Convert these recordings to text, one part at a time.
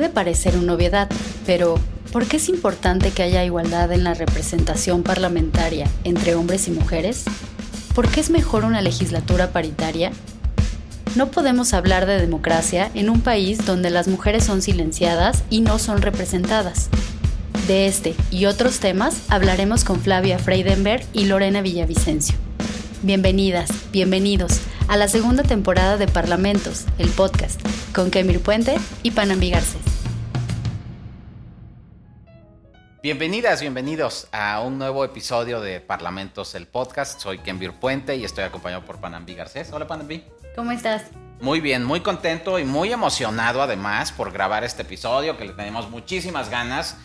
Puede parecer una obviedad, pero ¿por qué es importante que haya igualdad en la representación parlamentaria entre hombres y mujeres? ¿Por qué es mejor una legislatura paritaria? No podemos hablar de democracia en un país donde las mujeres son silenciadas y no son representadas. De este y otros temas hablaremos con Flavia Freidenberg y Lorena Villavicencio. Bienvenidas, bienvenidos a la segunda temporada de Parlamentos, el podcast, con Kemir Puente y Panambi Garcés. Bienvenidas, bienvenidos a un nuevo episodio de Parlamentos, el podcast. Soy Kemir Puente y estoy acompañado por Panambi Garcés. Hola Panambi. ¿Cómo estás? Muy bien, muy contento y muy emocionado además por grabar este episodio que le tenemos muchísimas ganas.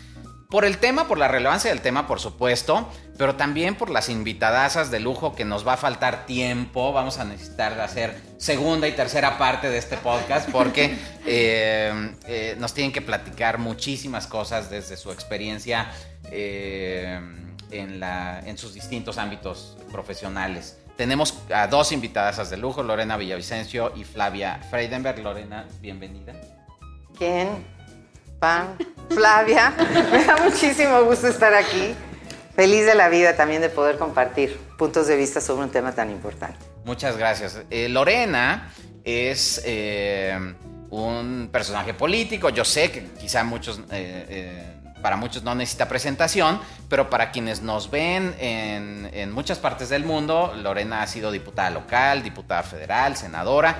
Por el tema, por la relevancia del tema, por supuesto, pero también por las invitadasas de lujo que nos va a faltar tiempo. Vamos a necesitar hacer segunda y tercera parte de este podcast porque eh, eh, nos tienen que platicar muchísimas cosas desde su experiencia eh, en, en sus distintos ámbitos profesionales. Tenemos a dos invitadas de lujo, Lorena Villavicencio y Flavia Freidenberg. Lorena, bienvenida. ¿Quién? Pan, Flavia, me da muchísimo gusto estar aquí. Feliz de la vida también de poder compartir puntos de vista sobre un tema tan importante. Muchas gracias. Eh, Lorena es eh, un personaje político. Yo sé que quizá muchos, eh, para muchos no necesita presentación, pero para quienes nos ven en, en muchas partes del mundo, Lorena ha sido diputada local, diputada federal, senadora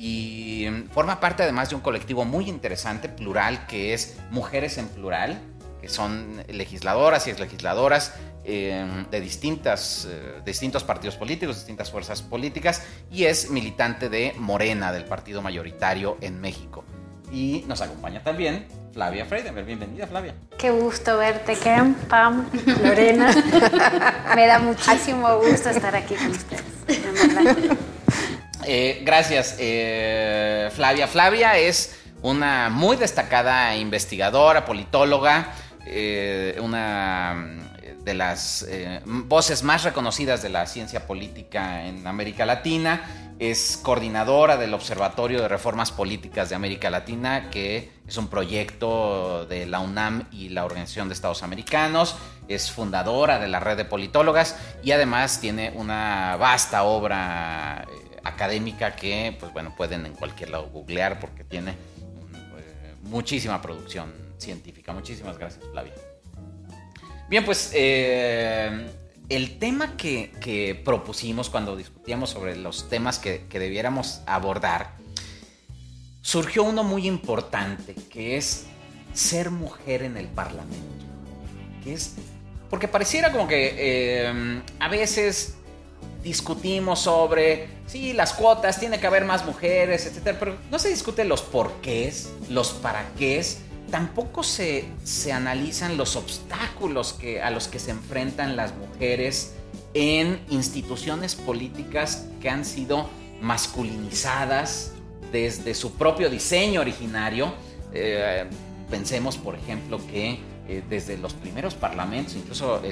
y forma parte además de un colectivo muy interesante, plural, que es Mujeres en Plural, que son legisladoras y exlegisladoras eh, de, distintas, eh, distintos partidos políticos, distintas fuerzas políticas, y es militante de Morena, del partido mayoritario en México. Y nos acompaña también Flavia Freidenberg. Bienvenida, Flavia. Qué gusto verte, Ken, Pam, Lorena. Me da muchísimo gusto estar aquí con ustedes. Eh, gracias, eh, Flavia. Flavia es una muy destacada investigadora, politóloga, eh, una de las voces más reconocidas de la ciencia política en América Latina. Es coordinadora del Observatorio de Reformas Políticas de América Latina, que es un proyecto de la UNAM y la Organización de Estados Americanos. Es fundadora de la red de politólogas y además tiene una vasta obra académica que, pues bueno, pueden en cualquier lado googlear porque tiene eh, muchísima producción científica. Muchísimas gracias, Flavia. Bien, pues eh, el tema que, propusimos cuando discutíamos sobre los temas que, debiéramos abordar, surgió uno muy importante, que es ser mujer en el Parlamento. Que es, porque pareciera como que eh, a veces discutimos sobre, sí, las cuotas, tiene que haber más mujeres, etcétera, pero no se discute los porqués, los para qué, tampoco se, se analizan los obstáculos que, a los que se enfrentan las mujeres en instituciones políticas que han sido masculinizadas desde su propio diseño originario. Eh, pensemos, por ejemplo, que eh, desde los primeros parlamentos, incluso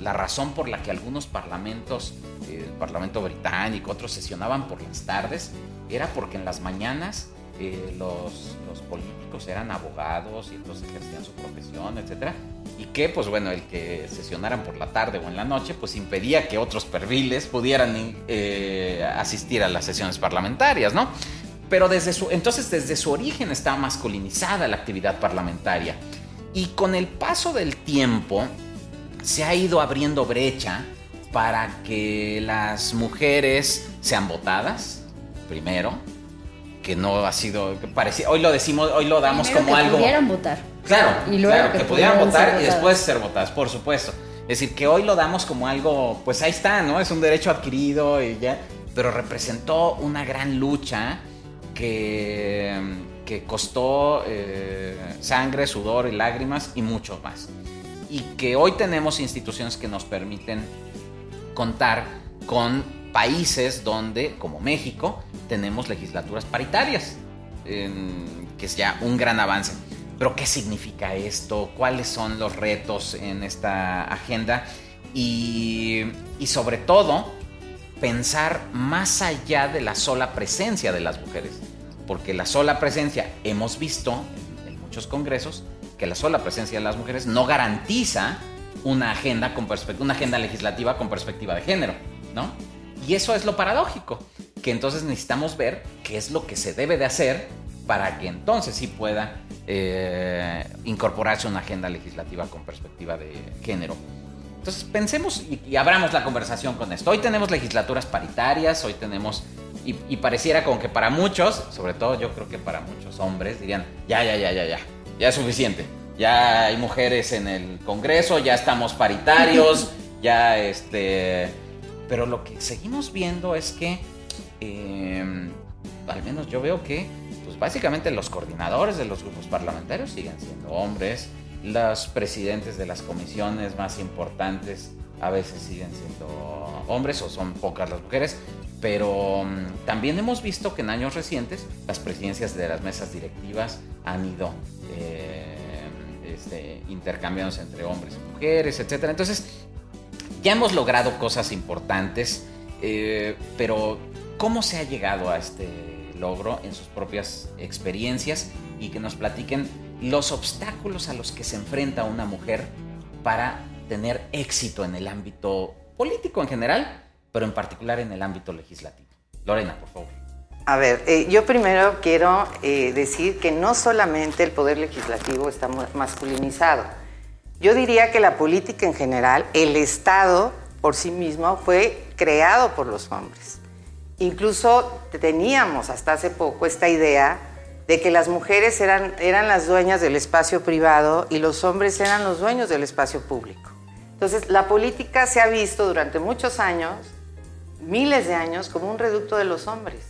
la razón por la que algunos parlamentos, eh, el Parlamento británico, otros sesionaban por las tardes, era porque en las mañanas eh, los, políticos eran abogados y entonces ejercían su profesión, etc. Y que, pues bueno, el que sesionaran por la tarde o en la noche, pues impedía que otros perfiles pudieran asistir a las sesiones parlamentarias, ¿no? Pero desde su, entonces desde su origen estaba masculinizada la actividad parlamentaria. Y con el paso del tiempo se ha ido abriendo brecha para que las mujeres sean votadas, primero, que no ha sido, parecía, hoy lo decimos, hoy lo damos como algo... Que pudieran votar. Claro, y luego que, pudieran, votar y después ser votadas, por supuesto. Es decir, que hoy lo damos como algo, pues ahí está, ¿no? Es un derecho adquirido y ya, pero representó una gran lucha que que costó eh, sangre, sudor y lágrimas y mucho más. Y que hoy tenemos instituciones que nos permiten contar con países donde, como México, tenemos legislaturas paritarias, que es ya un gran avance. Pero ¿qué significa esto? ¿Cuáles son los retos en esta agenda? Y, y sobre todo, pensar más allá de la sola presencia de las mujeres porque la sola presencia hemos visto en, muchos congresos que la sola presencia de las mujeres no garantiza una agenda, con una agenda legislativa con perspectiva de género, ¿no? Y eso es lo paradójico, que entonces necesitamos ver qué es lo que se debe de hacer para que entonces sí pueda eh, incorporarse una agenda legislativa con perspectiva de género. Entonces pensemos y, abramos la conversación con esto. Hoy tenemos legislaturas paritarias, hoy tenemos, y, y, pareciera como que para muchos, sobre todo yo creo que para muchos hombres, dirían, ya, ya, ya, ya, ya, ya es suficiente. Ya hay mujeres en el Congreso, ya estamos paritarios, ya este... Pero lo que seguimos viendo es que, em, al menos yo veo que, pues básicamente los coordinadores de los grupos parlamentarios siguen siendo hombres, los presidentes de las comisiones más importantes a veces siguen siendo hombres o son pocas las mujeres, pero mm, también hemos visto que en años recientes las presidencias de las mesas directivas han ido eh, este, intercambiándose entre hombres y mujeres, etc. Entonces, ya hemos logrado cosas importantes, eh, pero ¿cómo se ha llegado a este logro en sus propias experiencias y que nos platiquen los obstáculos a los que se enfrenta una mujer para tener éxito en el ámbito político en general, pero en particular en el ámbito legislativo. Lorena, por favor. A ver, eh, yo primero quiero eh, decir que no solamente el poder legislativo está masculinizado. Yo diría que la política en general, el Estado por sí mismo fue creado por los hombres. Incluso teníamos hasta hace poco esta idea de que las mujeres eran, eran las dueñas del espacio privado y los hombres eran los dueños del espacio público. Entonces, la política se ha visto durante muchos años, miles de años, como un reducto de los hombres.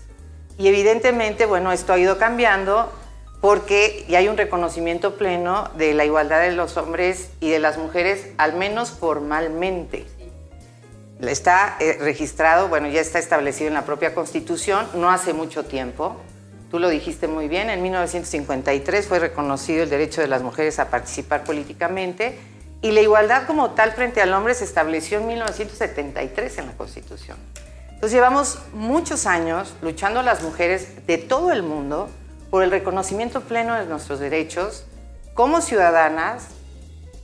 Y evidentemente, bueno, esto ha ido cambiando porque ya hay un reconocimiento pleno de la igualdad de los hombres y de las mujeres, al menos formalmente. Está eh, registrado, bueno, ya está establecido en la propia Constitución, no hace mucho tiempo, Tú lo dijiste muy bien, en 1953 fue reconocido el derecho de las mujeres a participar políticamente y la igualdad como tal frente al hombre se estableció en 1973 en la Constitución. Entonces llevamos muchos años luchando las mujeres de todo el mundo por el reconocimiento pleno de nuestros derechos como ciudadanas,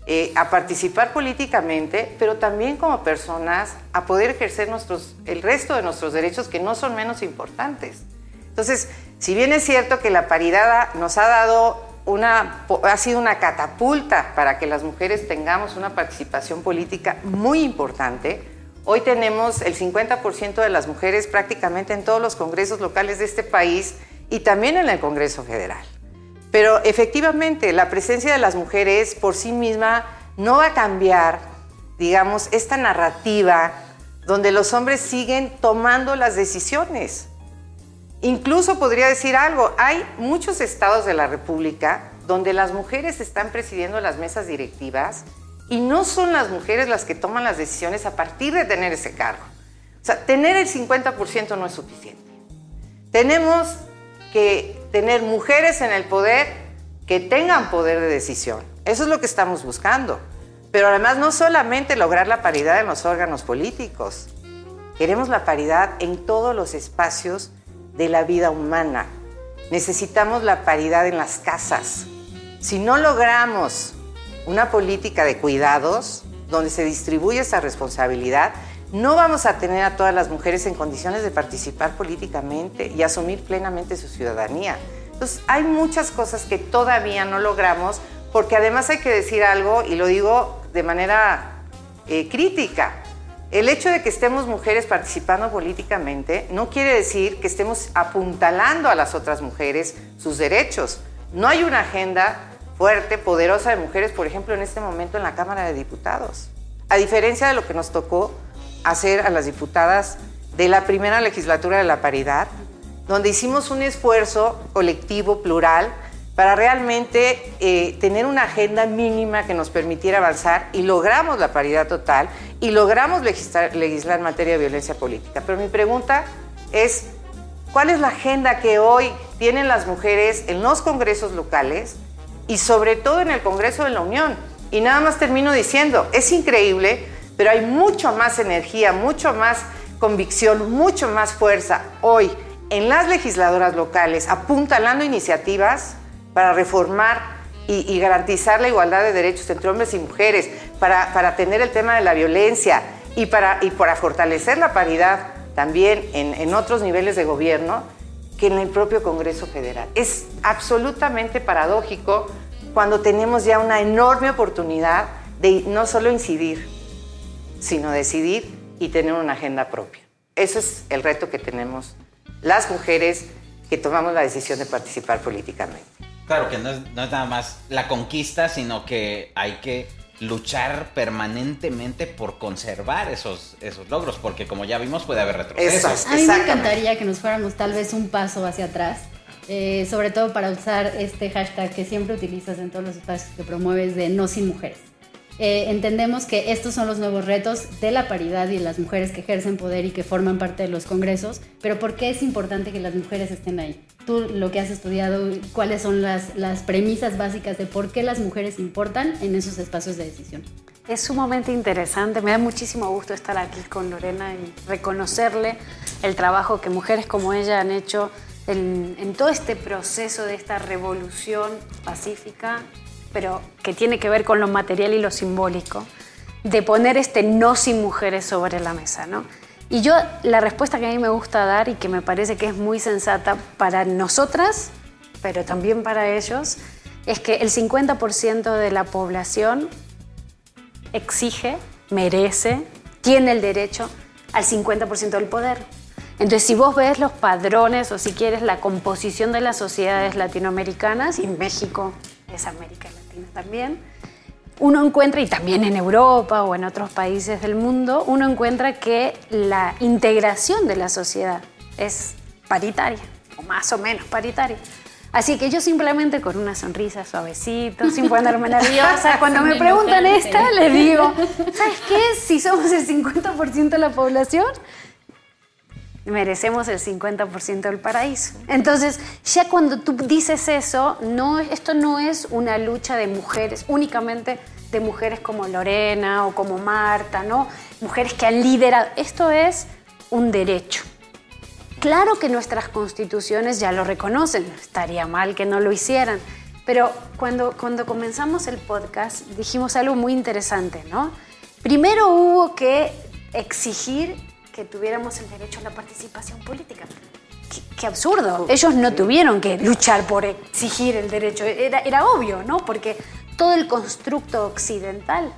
eh, a participar políticamente, pero también como personas a poder ejercer nuestros, el resto de nuestros derechos que no son menos importantes. Entonces, si bien es cierto que la paridad nos ha dado una, ha sido una catapulta para que las mujeres tengamos una participación política muy importante, hoy tenemos el 50% de las mujeres prácticamente en todos los congresos locales de este país y también en el Congreso Federal. Pero efectivamente, la presencia de las mujeres por sí misma no va a cambiar, digamos, esta narrativa donde los hombres siguen tomando las decisiones. Incluso podría decir algo, hay muchos estados de la República donde las mujeres están presidiendo las mesas directivas y no son las mujeres las que toman las decisiones a partir de tener ese cargo. O sea, tener el 50% no es suficiente. Tenemos que tener mujeres en el poder que tengan poder de decisión. Eso es lo que estamos buscando. Pero además no solamente lograr la paridad en los órganos políticos, queremos la paridad en todos los espacios de la vida humana. Necesitamos la paridad en las casas. Si no logramos una política de cuidados donde se distribuye esa responsabilidad, no vamos a tener a todas las mujeres en condiciones de participar políticamente y asumir plenamente su ciudadanía. Entonces, hay muchas cosas que todavía no logramos, porque además hay que decir algo, y lo digo de manera eh, crítica, el hecho de que estemos mujeres participando políticamente no quiere decir que estemos apuntalando a las otras mujeres sus derechos. No hay una agenda fuerte, poderosa de mujeres, por ejemplo, en este momento en la Cámara de Diputados. A diferencia de lo que nos tocó hacer a las diputadas de la primera legislatura de la paridad, donde hicimos un esfuerzo colectivo, plural, para realmente eh, tener una agenda mínima que nos permitiera avanzar y logramos la paridad total y logramos legislar, legislar en materia de violencia política. Pero mi pregunta es, ¿cuál es la agenda que hoy tienen las mujeres en los congresos locales y sobre todo en el Congreso de la Unión? Y nada más termino diciendo, es increíble, pero hay mucho más energía, mucho más convicción, mucho más fuerza hoy en las legisladoras locales apuntalando iniciativas para reformar y, garantizar la igualdad de derechos entre hombres y mujeres, para, para tener el tema de la violencia y para, y para fortalecer la paridad también en, en otros niveles de gobierno que en el propio Congreso Federal. Es absolutamente paradójico cuando tenemos ya una enorme oportunidad de no solo incidir, sino decidir y tener una agenda propia. Ese es el reto que tenemos las mujeres que tomamos la decisión de participar políticamente. Claro que no es, nada más la conquista, sino que hay que luchar permanentemente por conservar esos, esos logros, porque como ya vimos puede haber retrocesos. A mí me encantaría que nos fuéramos tal vez un paso hacia atrás, eh, sobre todo para usar este hashtag que siempre utilizas en todos los espacios que promueves de no sin mujeres. Eh, entendemos que estos son los nuevos retos de la paridad y de las mujeres que ejercen poder y que forman parte de los congresos, pero ¿por qué es importante que las mujeres estén ahí? Tú lo que has estudiado, ¿cuáles son las, las premisas básicas de por qué las mujeres importan en esos espacios de decisión? Es sumamente interesante, me da muchísimo gusto estar aquí con Lorena y reconocerle el trabajo que mujeres como ella han hecho en, en todo este proceso de esta revolución pacífica pero que tiene que ver con lo material y lo simbólico, de poner este no sin mujeres sobre la mesa, ¿no? Y yo la respuesta que a mí me gusta dar y que me parece que es muy sensata para nosotras, pero también para ellos, es que el 50% de la población exige, merece, tiene el derecho al 50% del poder. Entonces, si vos ves los padrones o si quieres la composición de las sociedades latinoamericanas, y México es América Latina también, uno encuentra, y también en Europa o en otros países del mundo, uno encuentra que la integración de la sociedad es paritaria, o más o menos paritaria. Así que yo simplemente con una sonrisa suavecito, sin ponerme nerviosa, cuando me preguntan esta, les digo, ¿sabes qué? Si somos el 50% de la población, merecemos el 50% del paraíso. Entonces, ya cuando tú dices eso, no, esto no es una lucha de mujeres, únicamente de mujeres como Lorena o como Marta, ¿no? Mujeres que han liderado. Esto es un derecho. Claro que nuestras constituciones ya lo reconocen, estaría mal que no lo hicieran, pero cuando, cuando comenzamos el podcast dijimos algo muy interesante, ¿no? Primero hubo que exigir que tuviéramos el derecho a la participación política. Qué, absurdo. Ellos no tuvieron que luchar por exigir el derecho. Era, era obvio, ¿no? Porque todo el constructo occidental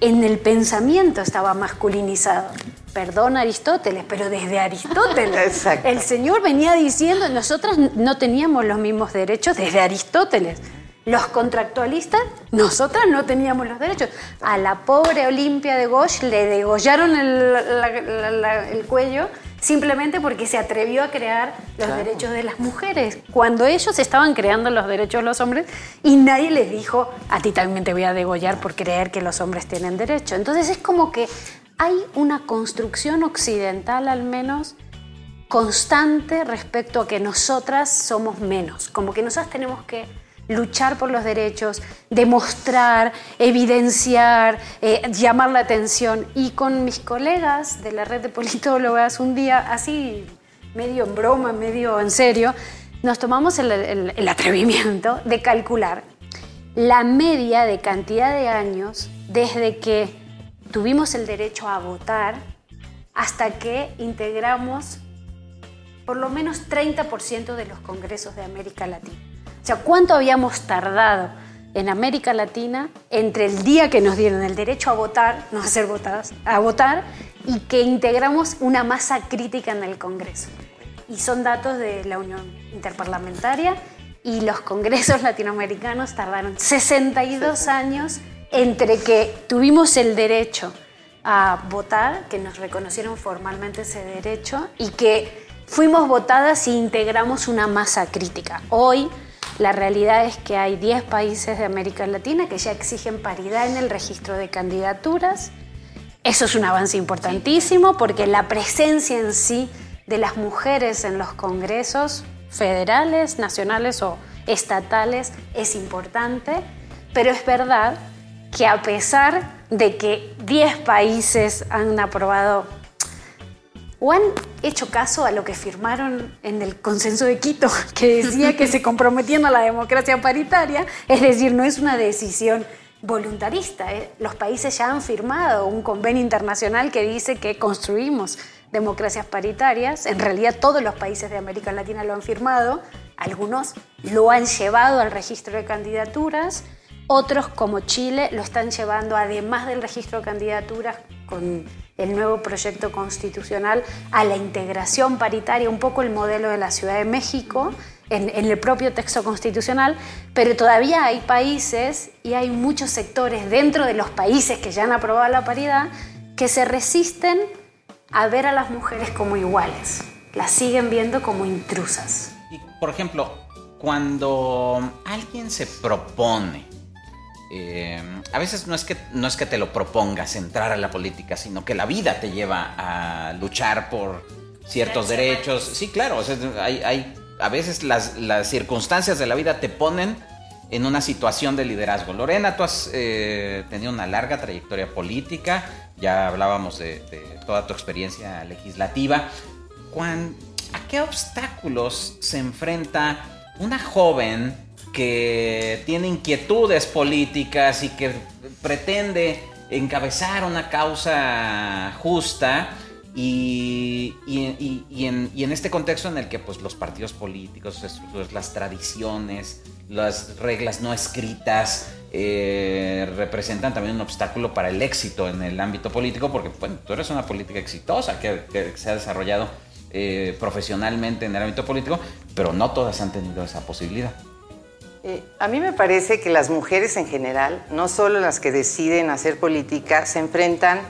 en el pensamiento estaba masculinizado. Perdón Aristóteles, pero desde Aristóteles. El Señor venía diciendo, nosotros no teníamos los mismos derechos desde Aristóteles. Los contractualistas, nosotras no teníamos los derechos. A la pobre Olimpia de Gosh le degollaron el, cuello simplemente porque se atrevió a crear los derechos de las mujeres, cuando ellos estaban creando los derechos de los hombres y nadie les dijo, a ti también te voy a degollar por creer que los hombres tienen derecho. Entonces es como que hay una construcción occidental al menos constante respecto a que nosotras somos menos, como que nosotras tenemos que luchar por los derechos, demostrar, evidenciar, eh, llamar la atención. Y con mis colegas de la red de politólogas, un día así, medio en broma, medio en serio, nos tomamos el, atrevimiento de calcular la media de cantidad de años desde que tuvimos el derecho a votar hasta que integramos por lo menos 30% de los congresos de América Latina. O sea, ¿cuánto habíamos tardado en América Latina entre el día que nos dieron el derecho a votar, no a ser votadas, a votar, y que integramos una masa crítica en el Congreso? Y son datos de la Unión Interparlamentaria y los congresos latinoamericanos tardaron 62 años entre que tuvimos el derecho a votar, que nos reconocieron formalmente ese derecho, y que fuimos votadas e integramos una masa crítica. Hoy la realidad es que hay 10 países de América Latina que ya exigen paridad en el registro de candidaturas. Eso es un avance importantísimo porque la presencia en sí de las mujeres en los congresos federales, nacionales o estatales es importante, pero es verdad que a pesar de que 10 países han aprobado o han hecho caso a lo que firmaron en el consenso de Quito, que decía que se comprometían a la democracia paritaria, es decir, no es una decisión voluntarista. ¿eh? Los países ya han firmado un convenio internacional que dice que construimos democracias paritarias. En realidad todos los países de América Latina lo han firmado. Algunos lo han llevado al registro de candidaturas. Otros, como Chile, lo están llevando, además del registro de candidaturas, con el nuevo proyecto constitucional, a la integración paritaria, un poco el modelo de la Ciudad de México, en, el propio texto constitucional, pero todavía hay países y hay muchos sectores dentro de los países que ya han aprobado la paridad que se resisten a ver a las mujeres como iguales, las siguen viendo como intrusas. Y, por ejemplo, cuando alguien se propone, eh, a veces no es, que, no es que te lo propongas entrar a la política, sino que la vida te lleva a luchar por ciertos derechos. Sí, claro, hay, hay a veces las, circunstancias de la vida te ponen en una situación de liderazgo. Lorena, tú has eh, tenido una larga trayectoria política, ya hablábamos de, toda tu experiencia legislativa. ¿A qué obstáculos se enfrenta una joven que tiene inquietudes políticas y que pretende encabezar una causa justa? Y, en, este contexto en el que pues, los partidos políticos, las tradiciones, las reglas no escritas eh, representan también un obstáculo para el éxito en el ámbito político, porque bueno, tú eres una política exitosa que, se ha desarrollado eh, profesionalmente en el ámbito político, pero no todas han tenido esa posibilidad. Eh, a mí me parece que las mujeres en general, no solo las que deciden hacer política, se enfrentan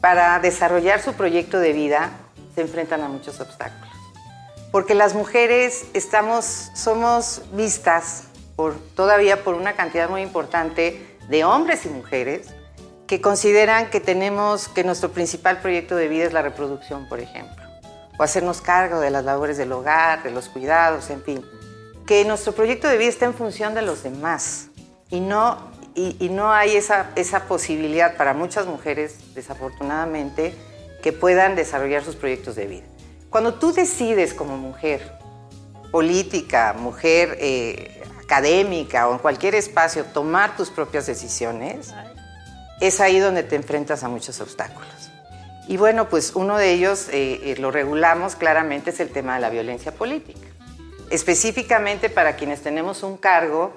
para desarrollar su proyecto de vida se enfrentan a muchos obstáculos. Porque las mujeres estamos, somos vistas por, todavía por una cantidad muy importante de hombres y mujeres que consideran que tenemos, que nuestro principal proyecto de vida es la reproducción, por ejemplo, o hacernos cargo de las labores del hogar, de los cuidados, en fin, que nuestro proyecto de vida está en función de los demás y no y, no hay esa, esa posibilidad para muchas mujeres, desafortunadamente, que puedan desarrollar sus proyectos de vida. Cuando tú decides como mujer política, mujer eh, académica o en cualquier espacio tomar tus propias decisiones, es ahí donde te enfrentas a muchos obstáculos. Y bueno, pues uno de ellos, eh, eh, lo regulamos claramente, es el tema de la violencia política. Específicamente para quienes tenemos un cargo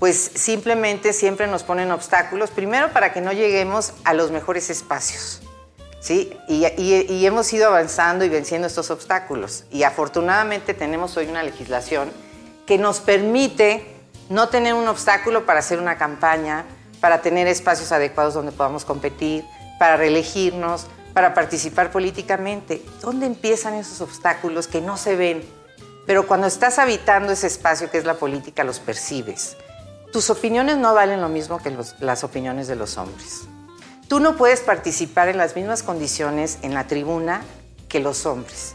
pues simplemente siempre nos ponen obstáculos, primero para que no lleguemos a los mejores espacios. ¿sí? Y, hemos ido avanzando y venciendo estos obstáculos. Y afortunadamente tenemos hoy una legislación que nos permite no tener un obstáculo para hacer una campaña, para tener espacios adecuados donde podamos competir, para reelegirnos, para participar políticamente. ¿Dónde empiezan esos obstáculos que no se ven? Pero cuando estás habitando ese espacio que es la política, los percibes tus opiniones no valen lo mismo que las opiniones de los hombres. Tú no puedes participar en las mismas condiciones en la tribuna que los hombres.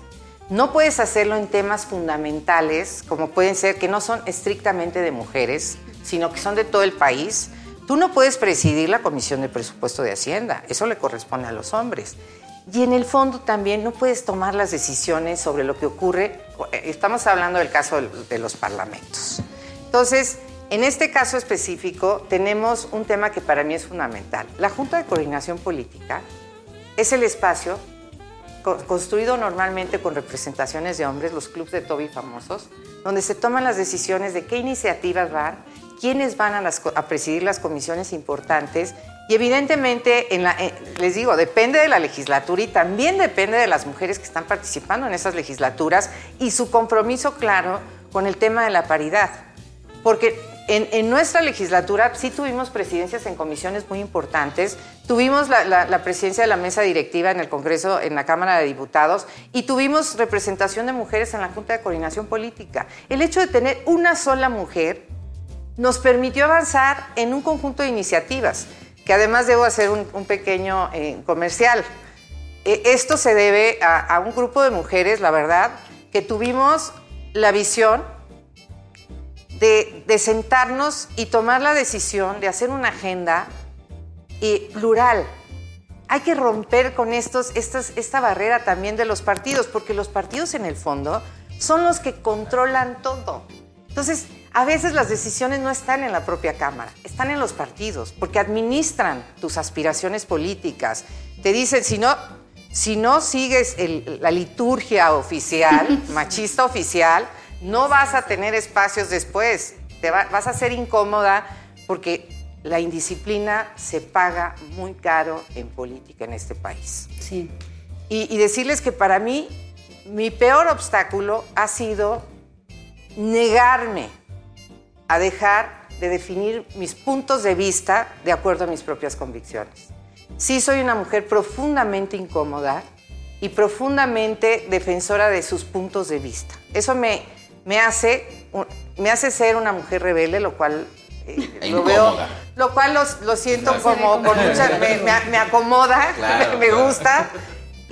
No puedes hacerlo en temas fundamentales, como pueden ser que no son estrictamente de mujeres, sino que son de todo el país. Tú no puedes presidir la Comisión de Presupuesto de Hacienda, eso le corresponde a los hombres. Y en el fondo también no puedes tomar las decisiones sobre lo que ocurre, estamos hablando del caso de los parlamentos. Entonces, en este caso específico tenemos un tema que para mí es fundamental. La Junta de Coordinación Política es el espacio construido normalmente con representaciones de hombres, los clubes de Toby famosos, donde se toman las decisiones de qué iniciativas van, quiénes van a, presidir las comisiones importantes y evidentemente, eh, les digo, depende de la legislatura y también depende de las mujeres que están participando en esas legislaturas y su compromiso claro con el tema de la paridad. Porque en, nuestra legislatura sí tuvimos presidencias en comisiones muy importantes, tuvimos la, presidencia de la mesa directiva en el Congreso, en la Cámara de Diputados, y tuvimos representación de mujeres en la Junta de Coordinación Política. El hecho de tener una sola mujer nos permitió avanzar en un conjunto de iniciativas, que además debo hacer un, pequeño eh, comercial. E, esto se debe a un grupo de mujeres, la verdad, que tuvimos la visión de, sentarnos y tomar la decisión de hacer una agenda plural. hay que romper con estos, esta barrera también de los partidos, porque los partidos en el fondo son los que controlan todo. Entonces, a veces las decisiones no están en la propia Cámara, están en los partidos, porque administran tus aspiraciones políticas. Te dicen, si no, si no sigues la liturgia oficial, machista oficial, no vas a tener espacios después. Te vas a ser incómoda porque la indisciplina se paga muy caro en política en este país. Sí. Y, y decirles que para mí mi peor obstáculo ha sido negarme a dejar de definir mis puntos de vista de acuerdo a mis propias convicciones. Sí soy una mujer profundamente incómoda y profundamente defensora de sus puntos de vista. Eso me, me, hace, me hace ser una mujer rebelde, lo cual eh, lo veo, lo cual lo, siento como con mucha, me, acomoda, me gusta.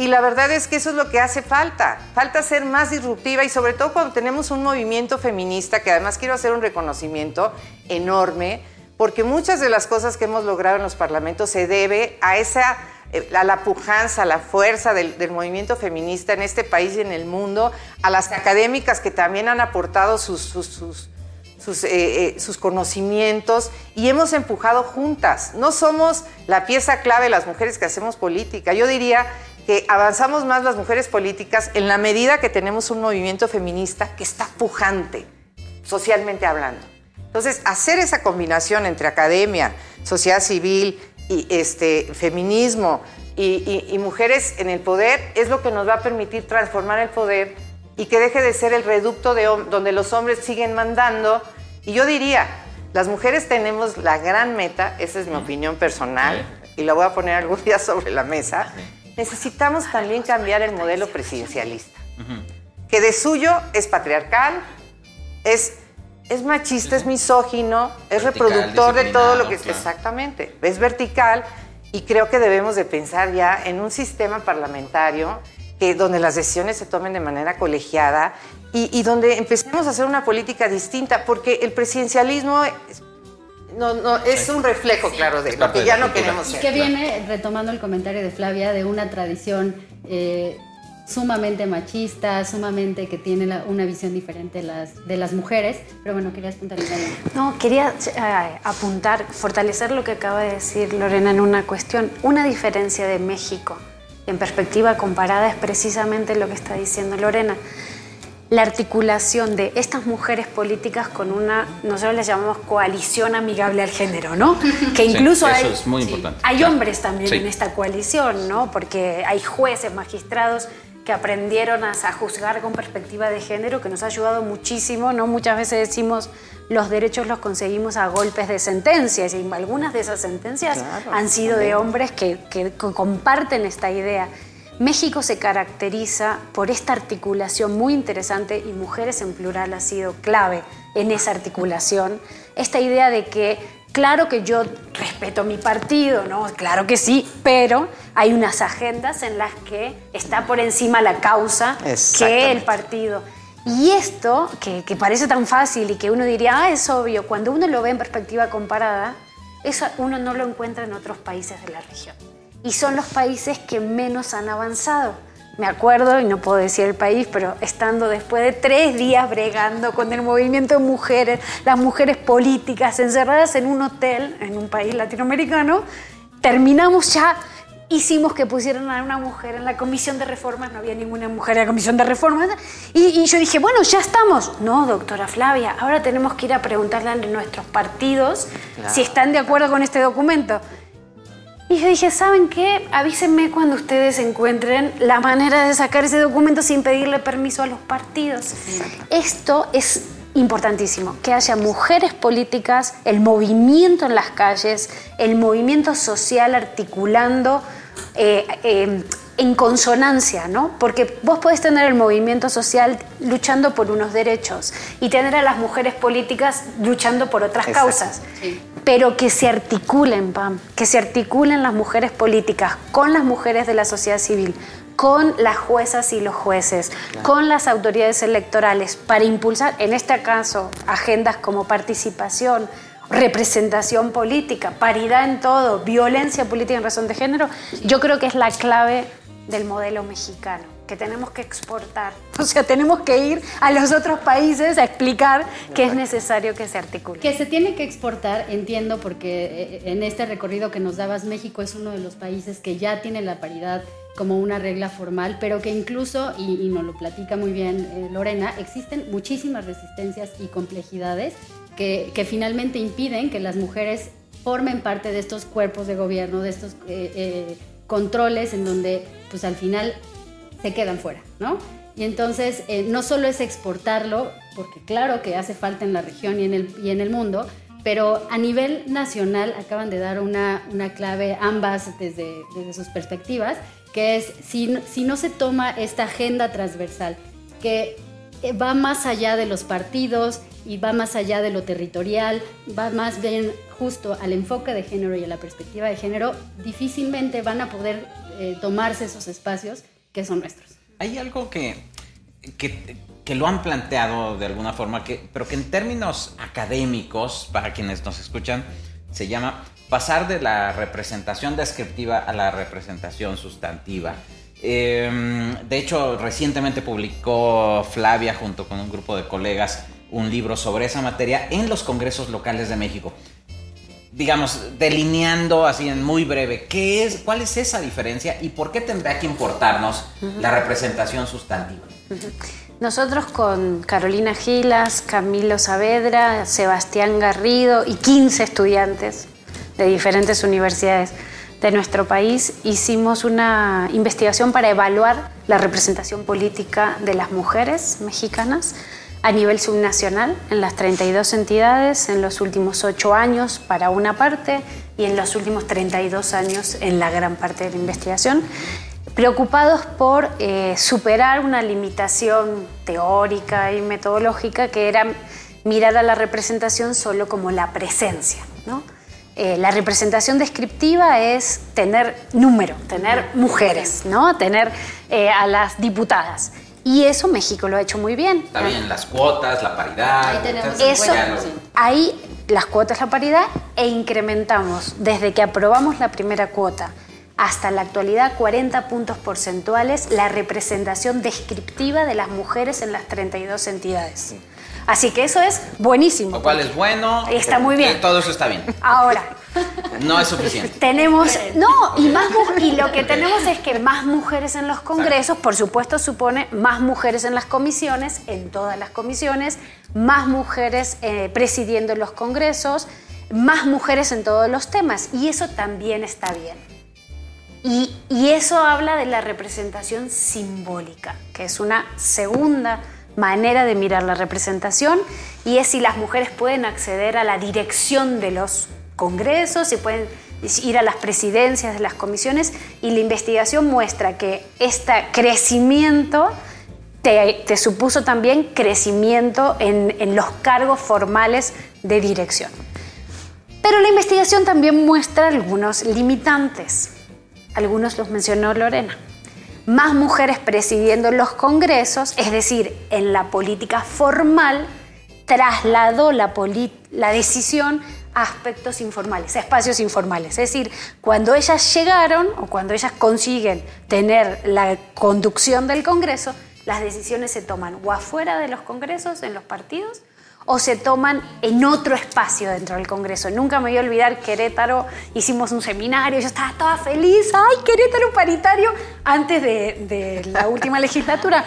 Y la verdad es que eso es lo que hace falta. Falta ser más disruptiva y sobre todo cuando tenemos un movimiento feminista, que además quiero hacer un reconocimiento enorme, porque muchas de las cosas que hemos logrado en los parlamentos se debe a esa eh, a la pujanza, a la fuerza del, movimiento feminista en este país y en el mundo, a las académicas que también han aportado sus, sus, eh, eh, sus, conocimientos y hemos empujado juntas. No somos la pieza clave las mujeres que hacemos política. Yo diría que avanzamos más las mujeres políticas en la medida que tenemos un movimiento feminista que está pujante, socialmente hablando. Entonces, hacer esa combinación entre academia, sociedad civil y este, feminismo y, mujeres en el poder es lo que nos va a permitir transformar el poder y que deje de ser el reducto de, donde los hombres siguen mandando. Y yo diría, las mujeres tenemos la gran meta, esa es mi opinión personal, y la voy a poner algún día sobre la mesa, necesitamos también cambiar el modelo presidencialista, que de suyo es patriarcal, es, es machista, es misógino, es reproductor de todo lo que... es Exactamente, es vertical y creo que debemos de pensar ya en un sistema parlamentario que, donde las decisiones se tomen de manera colegiada y, y donde empecemos a hacer una política distinta, porque el presidencialismo no, no, es un reflejo, claro, de lo que ya no queremos ser. Y que viene, retomando el comentario de Flavia, de una tradición eh, sumamente machista, sumamente que tiene una visión diferente de las, de las mujeres. Pero bueno, querías puntualizar. No, quería eh, apuntar, fortalecer lo que acaba de decir Lorena en una cuestión. Una diferencia de México en perspectiva comparada es precisamente lo que está diciendo Lorena la articulación de estas mujeres políticas con una, nosotros les llamamos coalición amigable al género, ¿no? Que incluso hay, hay hombres también en esta coalición, ¿no? Porque hay jueces, magistrados que aprendieron a, juzgar con perspectiva de género, que nos ha ayudado muchísimo, ¿no? Muchas veces decimos los derechos los conseguimos a golpes de sentencias y algunas de esas sentencias han sido de hombres que, que comparten esta idea. México se caracteriza por esta articulación muy interesante y mujeres en plural ha sido clave en esa articulación. Esta idea de que, claro que yo respeto mi partido, ¿no? Claro que sí, pero hay unas agendas en las que está por encima la causa que el partido. Y esto, que, parece tan fácil y que uno diría, ah, es obvio, cuando uno lo ve en perspectiva comparada, eso uno no lo encuentra en otros países de la región y son los países que menos han avanzado. Me acuerdo, y no puedo decir el país, pero estando después de tres días bregando con el movimiento de mujeres, las mujeres políticas encerradas en un hotel en un país latinoamericano, terminamos ya, hicimos que pusieran a una mujer en la comisión de reformas, no había ninguna mujer en la comisión de reformas, y, yo dije, bueno, ya estamos. No, doctora Flavia, ahora tenemos que ir a preguntarle a nuestros partidos si están de acuerdo con este documento. Y yo dije, ¿saben qué? Avísenme cuando ustedes encuentren la manera de sacar ese documento sin pedirle permiso a los partidos. Esto es importantísimo, que haya mujeres políticas, el movimiento en las calles, el movimiento social articulando eh, eh, en consonancia, ¿no? Porque vos podés tener el movimiento social luchando por unos derechos y tener a las mujeres políticas luchando por otras causas. Pero que se articulen, Pam, que se articulen las mujeres políticas con las mujeres de la sociedad civil, con las juezas y los jueces, con las autoridades electorales, para impulsar, en este caso, agendas como participación representación política, paridad en todo, violencia política en razón de género, yo creo que es la clave del modelo mexicano que tenemos que exportar. O sea, tenemos que ir a los otros países a explicar que es necesario que se articule. Que se tiene que exportar, entiendo, porque eh, en este recorrido que nos dabas, México es uno de los países que ya tiene la paridad como una regla formal, pero que incluso, y, nos lo platica muy bien eh, Lorena, existen muchísimas resistencias y complejidades que, que, finalmente impiden que las mujeres formen parte de estos cuerpos de gobierno, de estos eh, controles en donde pues al final se quedan fuera, ¿no? Y entonces eh, no solo es exportarlo, porque claro que hace falta en la región y en el, y en el mundo, pero a nivel nacional acaban de dar una, una clave ambas desde, desde, sus perspectivas, que es si, si no se toma esta agenda transversal, que eh, va más allá de los partidos y va más allá de lo territorial, va más bien justo al enfoque de género y a la perspectiva de género, difícilmente van a poder eh, tomarse esos espacios que son nuestros. Hay algo que, que, lo han planteado de alguna forma, que, pero que en términos académicos, para quienes nos escuchan, se llama pasar de la representación descriptiva a la representación sustantiva. Em, de hecho, recientemente publicó Flavia junto con un grupo de colegas un libro sobre esa materia en los congresos locales de México. Digamos, delineando así en muy breve, ¿qué es, ¿cuál es esa diferencia y por qué tendrá que importarnos la representación sustantiva? Nosotros con Carolina Gilas, Camilo Saavedra, Sebastián Garrido y 15 estudiantes de diferentes universidades de nuestro país hicimos una investigación para evaluar la representación política de las mujeres mexicanas a nivel subnacional en las 32 entidades en los últimos 8 años para una parte y en los últimos 32 años en la gran parte de la investigación, preocupados por eh, superar una limitación teórica y metodológica que era mirar a la representación solo como la presencia. ¿no? Eh, la representación descriptiva es tener número, tener mujeres, ¿no? tener eh, a las diputadas. Y eso México lo ha hecho muy bien. Está bien, las cuotas, la paridad. Ahí tenemos eso, ahí las cuotas, la paridad, e incrementamos desde que aprobamos la primera cuota hasta la actualidad 40 puntos porcentuales la representación descriptiva de las mujeres en las 32 entidades. Así que eso es buenísimo. Lo cual es bueno. Está muy bien. Todo eso está bien. Ahora. No es suficiente. Tenemos, no, y, más, y lo que tenemos es que más mujeres en los congresos, por supuesto, supone más mujeres en las comisiones, en todas las comisiones, más mujeres eh, presidiendo los congresos, más mujeres en todos los temas. Y eso también está bien. Y, y eso habla de la representación simbólica, que es una segunda manera de mirar la representación y es si las mujeres pueden acceder a la dirección de los congresos, si pueden ir a las presidencias de las comisiones y la investigación muestra que este crecimiento te, supuso también crecimiento en, en los cargos formales de dirección. Pero la investigación también muestra algunos limitantes. Algunos los mencionó Lorena más mujeres presidiendo los congresos, es decir, en la política formal, trasladó la, la decisión aspectos informales, espacios informales. Es decir, cuando ellas llegaron o cuando ellas consiguen tener la conducción del Congreso, las decisiones se toman o afuera de los congresos, en los partidos, o se toman en otro espacio dentro del Congreso. Nunca me voy a olvidar Querétaro, hicimos un seminario, yo estaba toda feliz, ¡ay, Querétaro paritario! Antes de, la última legislatura.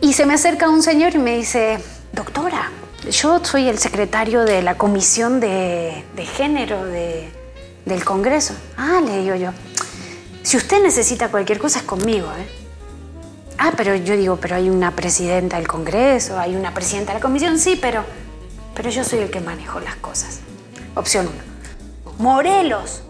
Y se me acerca un señor y me dice, doctora, yo soy el secretario de la Comisión de, Género del Congreso. Ah, le digo yo, si usted necesita cualquier cosa es conmigo, ¿eh? Ah, pero yo digo, pero hay una presidenta del Congreso, hay una presidenta de la comisión, sí, pero pero yo soy el que manejo las cosas. Opción 1. Morelos.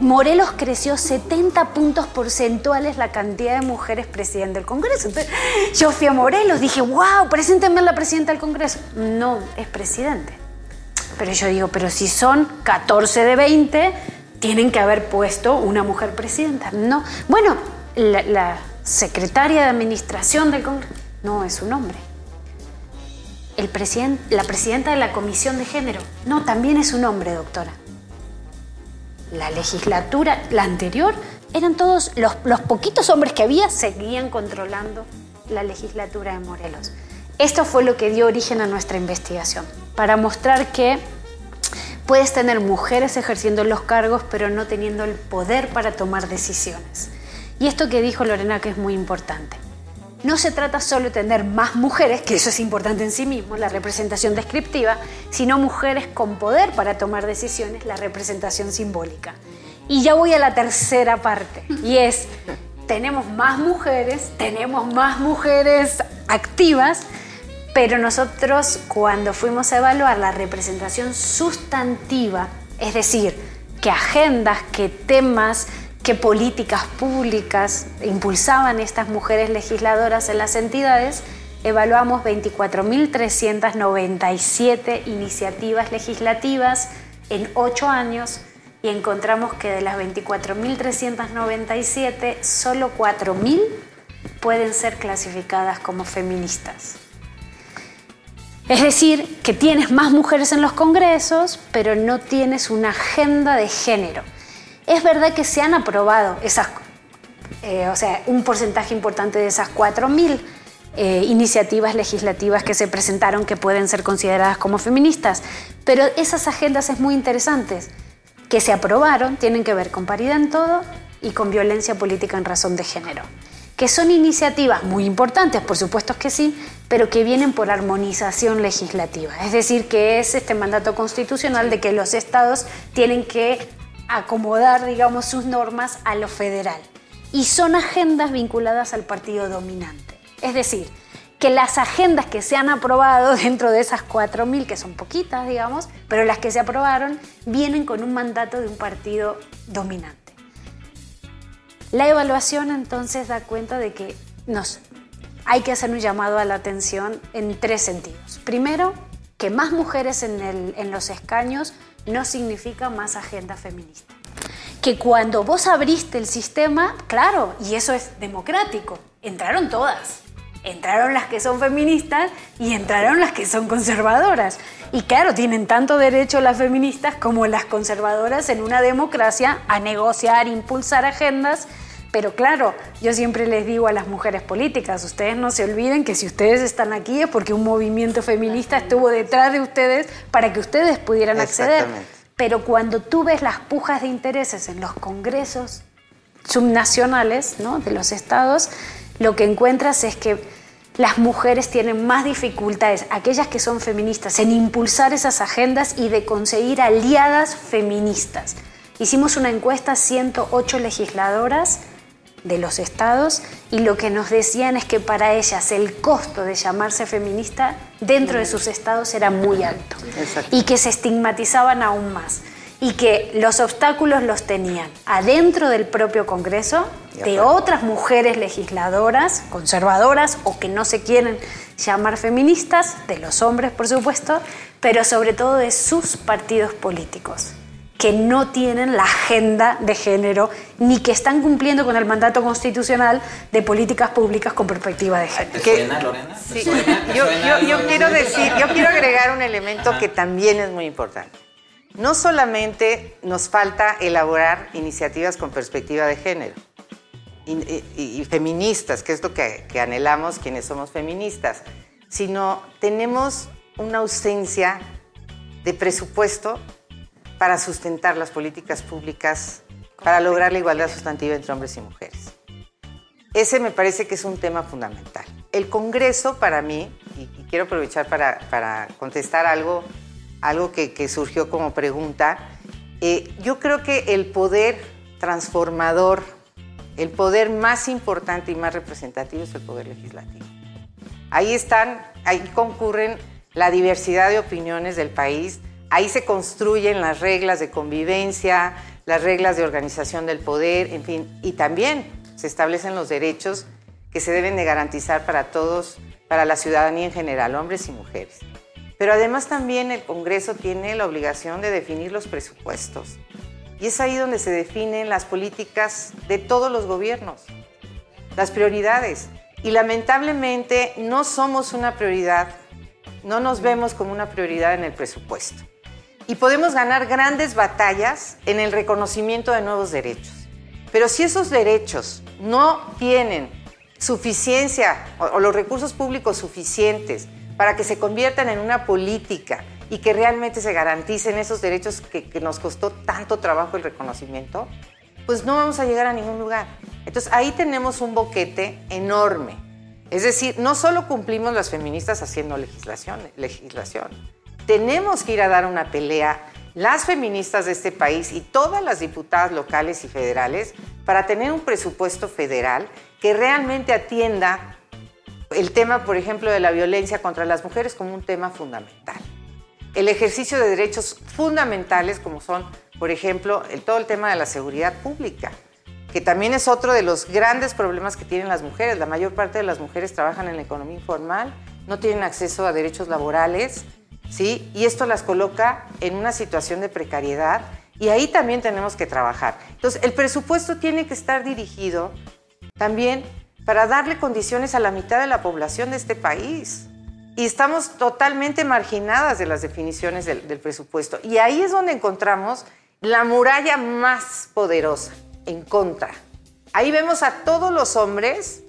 Morelos creció 70 puntos porcentuales la cantidad de mujeres presidentes del Congreso. Entonces, yo fui a Morelos, dije, wow, presénteme a la presidenta del Congreso. No, es presidente. Pero yo digo, pero si son 14 de 20, tienen que haber puesto una mujer presidenta. No. Bueno, la, secretaria de administración del Congreso no es un hombre el la presidenta de la Comisión de Género. No, también es un hombre, doctora. La legislatura, la anterior, eran todos, los, los poquitos hombres que había seguían controlando la legislatura de Morelos. Esto fue lo que dio origen a nuestra investigación, para mostrar que puedes tener mujeres ejerciendo los cargos, pero no teniendo el poder para tomar decisiones. Y esto que dijo Lorena, que es muy importante. No se trata solo de tener más mujeres, que eso es importante en sí mismo, la representación descriptiva, sino mujeres con poder para tomar decisiones, la representación simbólica. Y ya voy a la tercera parte, y es, tenemos más mujeres, tenemos más mujeres activas, pero nosotros cuando fuimos a evaluar la representación sustantiva, es decir, qué agendas, qué temas, qué políticas públicas impulsaban estas mujeres legisladoras en las entidades, evaluamos 24.397 iniciativas legislativas en ocho años y encontramos que de las 24.397, solo 4.000 pueden ser clasificadas como feministas. Es decir, que tienes más mujeres en los congresos, pero no tienes una agenda de género. Es verdad que se han aprobado eh, o sea, un porcentaje importante de esas 4.000 eh, iniciativas legislativas que se presentaron que pueden ser consideradas como feministas, pero esas agendas es muy interesantes que se aprobaron tienen que ver con paridad en todo y con violencia política en razón de género. Que son iniciativas muy importantes, por supuesto que sí, pero que vienen por armonización legislativa. Es decir, que es este mandato constitucional de que los estados tienen que acomodar, digamos, sus normas a lo federal. Y son agendas vinculadas al partido dominante. Es decir, que las agendas que se han aprobado dentro de esas 4.000, que son poquitas, digamos, pero las que se aprobaron, vienen con un mandato de un partido dominante. La evaluación entonces da cuenta de que nos, hay que hacer un llamado a la atención en tres sentidos. Primero, que más mujeres en, en los escaños no significa más agenda feminista. Que cuando vos abriste el sistema, claro, y eso es democrático, entraron todas. Entraron las que son feministas y entraron las que son conservadoras. Y claro, tienen tanto derecho las feministas como las conservadoras en una democracia a negociar, impulsar agendas pero claro, yo siempre les digo a las mujeres políticas, ustedes no se olviden que si ustedes están aquí es porque un movimiento feminista estuvo detrás de ustedes para que ustedes pudieran acceder. Pero cuando tú ves las pujas de intereses en los congresos subnacionales ¿no? de los estados, lo que encuentras es que las mujeres tienen más dificultades, aquellas que son feministas, en impulsar esas agendas y de conseguir aliadas feministas. Hicimos una encuesta a 108 legisladoras de los estados y lo que nos decían es que para ellas el costo de llamarse feminista dentro de sus estados era muy alto y que se estigmatizaban aún más y que los obstáculos los tenían adentro del propio Congreso de otras mujeres legisladoras, conservadoras o que no se quieren llamar feministas, de los hombres por supuesto, pero sobre todo de sus partidos políticos que no tienen la agenda de género ni que están cumpliendo con el mandato constitucional de políticas públicas con perspectiva de género. suena, Lorena? Sí. Yo, yo, quiero decir, yo quiero agregar un elemento que también es muy importante. No solamente nos falta elaborar iniciativas con perspectiva de género y, feministas, que es lo que, que anhelamos quienes somos feministas, sino tenemos una ausencia de presupuesto para sustentar las políticas públicas para lograr la igualdad sustantiva entre hombres y mujeres. Ese me parece que es un tema fundamental. El Congreso para mí, y, quiero aprovechar para, contestar algo, algo que, surgió como pregunta, eh, yo creo que el poder transformador, el poder más importante y más representativo es el poder legislativo. Ahí están, ahí concurren la diversidad de opiniones del país, Ahí se construyen las reglas de convivencia, las reglas de organización del poder, en fin, y también se establecen los derechos que se deben de garantizar para todos, para la ciudadanía en general, hombres y mujeres. Pero además también el Congreso tiene la obligación de definir los presupuestos. Y es ahí donde se definen las políticas de todos los gobiernos, las prioridades. Y lamentablemente no somos una prioridad no nos vemos como una prioridad en el presupuesto. Y podemos ganar grandes batallas en el reconocimiento de nuevos derechos. Pero si esos derechos no tienen suficiencia o, los recursos públicos suficientes para que se conviertan en una política y que realmente se garanticen esos derechos que, nos costó tanto trabajo el reconocimiento, pues no vamos a llegar a ningún lugar. Entonces ahí tenemos un boquete enorme. Es decir, no solo cumplimos las feministas haciendo legislación, legislación. Tenemos que ir a dar una pelea las feministas de este país y todas las diputadas locales y federales para tener un presupuesto federal que realmente atienda el tema, por ejemplo, de la violencia contra las mujeres como un tema fundamental. El ejercicio de derechos fundamentales como son, por ejemplo, el, todo el tema de la seguridad pública, que también es otro de los grandes problemas que tienen las mujeres. La mayor parte de las mujeres trabajan en la economía informal, no tienen acceso a derechos laborales, ¿sí? Y esto las coloca en una situación de precariedad y ahí también tenemos que trabajar. Entonces, el presupuesto tiene que estar dirigido también para darle condiciones a la mitad de la población de este país. Y estamos totalmente marginadas de las definiciones del, presupuesto. Y ahí es donde encontramos la muralla más poderosa, en contra. Ahí vemos a todos los hombres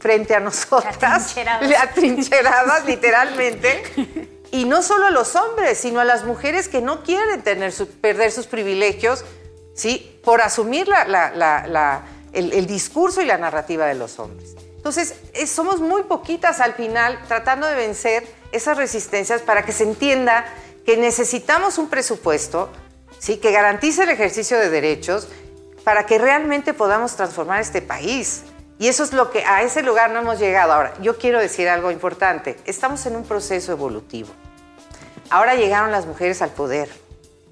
frente a nosotras, atrincheradas, atrincheradas literalmente, Y no solo a los hombres, sino a las mujeres que no quieren tener perder sus privilegios, ¿sí? Por asumir el, discurso y la narrativa de los hombres. Entonces, somos muy poquitas al final tratando de vencer esas resistencias para que se entienda que necesitamos un presupuesto, ¿sí? Que garantice el ejercicio de derechos para que realmente podamos transformar este país. Y eso es lo que a ese lugar no hemos llegado. Ahora, yo quiero decir algo importante. Estamos en un proceso evolutivo. Ahora llegaron las mujeres al poder,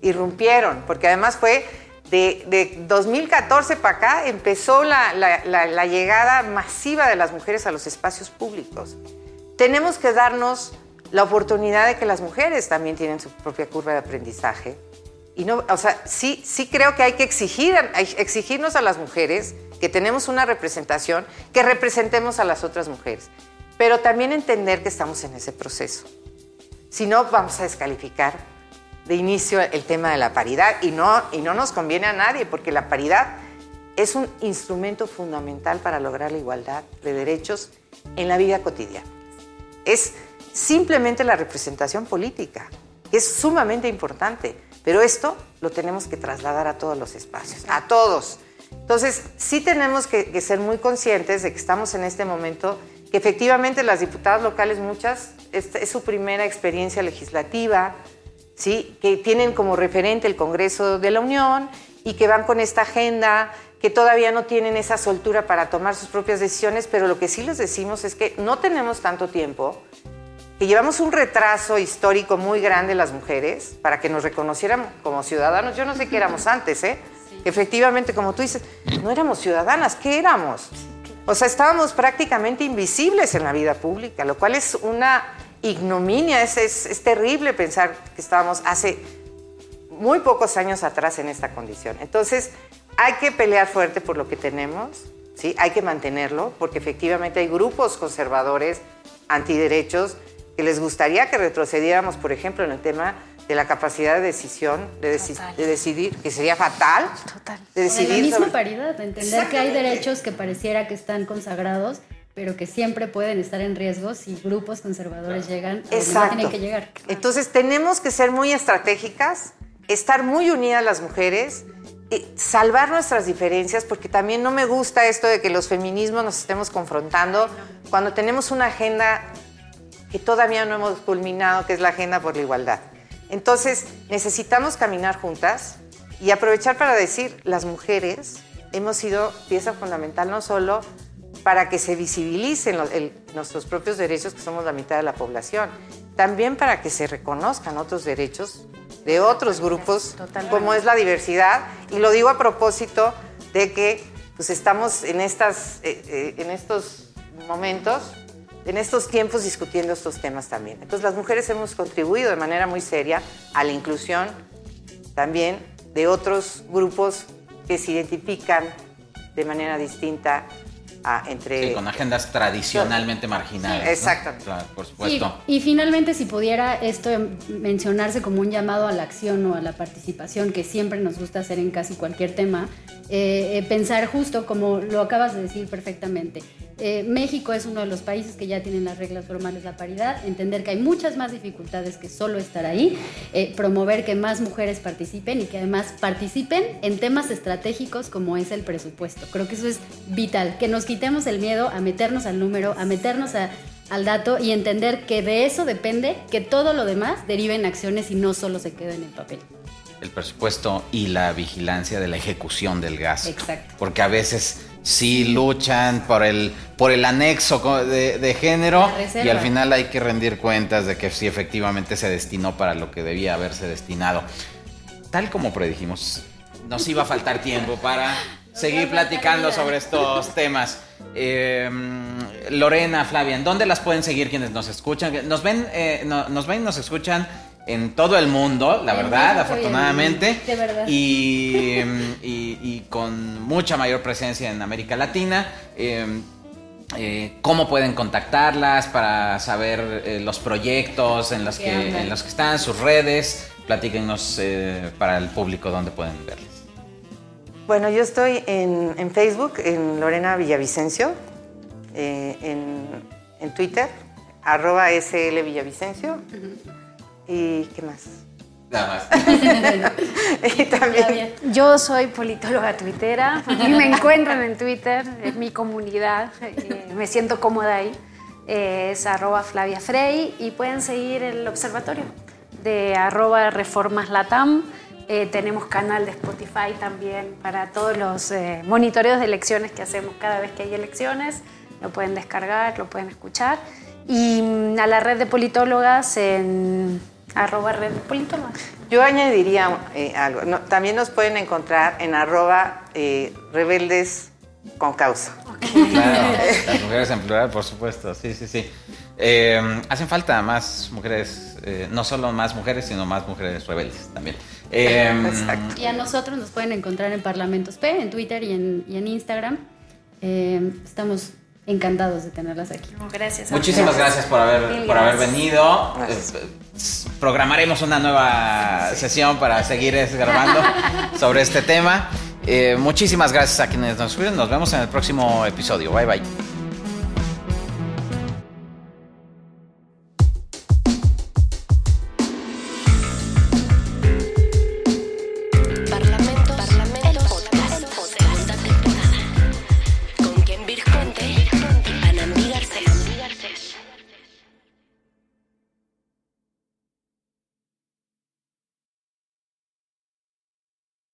irrumpieron, porque además fue de, 2014 para acá, empezó la, la llegada masiva de las mujeres a los espacios públicos. Tenemos que darnos la oportunidad de que las mujeres también tienen su propia curva de aprendizaje. Y no, o sea, sí, sí creo que hay que exigir, exigirnos a las mujeres que tenemos una representación, que representemos a las otras mujeres, pero también entender que estamos en ese proceso. Si no, vamos a descalificar de inicio el tema de la paridad y no, y no nos conviene a nadie, porque la paridad es un instrumento fundamental para lograr la igualdad de derechos en la vida cotidiana. Es simplemente la representación política, que es sumamente importante, pero esto lo tenemos que trasladar a todos los espacios, a todos. Entonces, sí tenemos que, ser muy conscientes de que estamos en este momento, que efectivamente las diputadas locales, muchas, es, es su primera experiencia legislativa, ¿sí? que tienen como referente el Congreso de la Unión y que van con esta agenda, que todavía no tienen esa soltura para tomar sus propias decisiones, pero lo que sí les decimos es que no tenemos tanto tiempo, que llevamos un retraso histórico muy grande las mujeres para que nos reconocieran como ciudadanos. Yo no sé qué éramos antes, ¿eh? Efectivamente, como tú dices, no éramos ciudadanas, ¿qué éramos? O sea, estábamos prácticamente invisibles en la vida pública, lo cual es una ignominia, es, es, terrible pensar que estábamos hace muy pocos años atrás en esta condición. Entonces, hay que pelear fuerte por lo que tenemos, ¿sí? hay que mantenerlo, porque efectivamente hay grupos conservadores, antiderechos, que les gustaría que retrocediéramos, por ejemplo, en el tema de la capacidad de decisión, de, de decidir, que sería fatal. Total. De decidir. la misma paridad, de entender que hay derechos que pareciera que están consagrados, pero que siempre pueden estar en riesgo si grupos conservadores llegan a donde no tienen que llegar. Entonces tenemos que ser muy estratégicas, estar muy unidas las mujeres, y salvar nuestras diferencias, porque también no me gusta esto de que los feminismos nos estemos confrontando cuando tenemos una agenda que todavía no hemos culminado, que es la agenda por la igualdad. Entonces, necesitamos caminar juntas y aprovechar para decir, las mujeres hemos sido pieza fundamental no solo para que se visibilicen nuestros propios derechos, que somos la mitad de la población, también para que se reconozcan otros derechos de otros grupos, como es la diversidad. Y lo digo a propósito de que pues, estamos en, estas, eh, eh, en estos momentos en estos tiempos discutiendo estos temas también. Entonces las mujeres hemos contribuido de manera muy seria a la inclusión también de otros grupos que se identifican de manera distinta entre... Sí, con agendas tradicionalmente marginales. ¿no? Exactamente. Claro, por supuesto. Y, y finalmente, si pudiera esto mencionarse como un llamado a la acción o a la participación, que siempre nos gusta hacer en casi cualquier tema, eh, eh, pensar justo como lo acabas de decir perfectamente. Eh, México es uno de los países que ya tienen las reglas formales de la paridad, entender que hay muchas más dificultades que solo estar ahí, eh, promover que más mujeres participen y que además participen en temas estratégicos como es el presupuesto. Creo que eso es vital, que nos quitemos el miedo a meternos al número, a meternos a- al dato y entender que de eso depende que todo lo demás derive en acciones y no solo se quede en el papel. El presupuesto y la vigilancia de la ejecución del gasto. Exacto. Porque a veces sí luchan por el, por el anexo de, de género y al final hay que rendir cuentas de que sí efectivamente se destinó para lo que debía haberse destinado. Tal como predijimos, nos iba a faltar tiempo para seguir platicando sobre estos temas. Eh, Lorena, Flavia, ¿en dónde las pueden seguir quienes nos escuchan? Nos ven, eh, no- nos ven y nos escuchan en todo el mundo, la En verdad, México y afortunadamente. de verdad. Y, y- y con mucha mayor presencia en América Latina. Eh, eh, ¿Cómo pueden contactarlas para saber eh, los proyectos en los, ¿Qué que, andan? en los que están, sus redes? Platíquenos eh, para el público dónde pueden verles. Bueno, yo estoy en, en Facebook, en Lorena Villavicencio, eh, en, en Twitter, arroba SL Villavicencio. ¿Y qué más? Nada más. y también... Yo soy politóloga tuitera, a mí me encuentran en Twitter, es mi comunidad, eh, me siento cómoda ahí. Eh, es arroba Flavia Frey y pueden seguir el observatorio de arroba Reformas Latam. Eh, tenemos canal de Spotify también para todos los eh, monitoreos de elecciones que hacemos cada vez que hay elecciones. Lo pueden descargar, lo pueden escuchar. Y mm, a la red de politólogas en arroba red de politólogas. Yo añadiría eh, algo. No, también nos pueden encontrar en arroba eh, rebeldes con causa. Claro, las mujeres en plural, por supuesto, sí, sí, sí. Eh, hacen falta más mujeres, eh, no solo más mujeres, sino más mujeres rebeldes también. Eh, Exacto. Y a nosotros nos pueden encontrar en Parlamentos P, en Twitter y en, y en Instagram. Eh, estamos encantados de tenerlas aquí. Gracias. a Muchísimas gracias por haber, por haber venido. Gracias. Eh, Programaremos una nueva sesión para seguir grabando sobre este tema. Eh, muchísimas gracias a quienes nos escuchan. Nos vemos en el próximo episodio. Bye bye.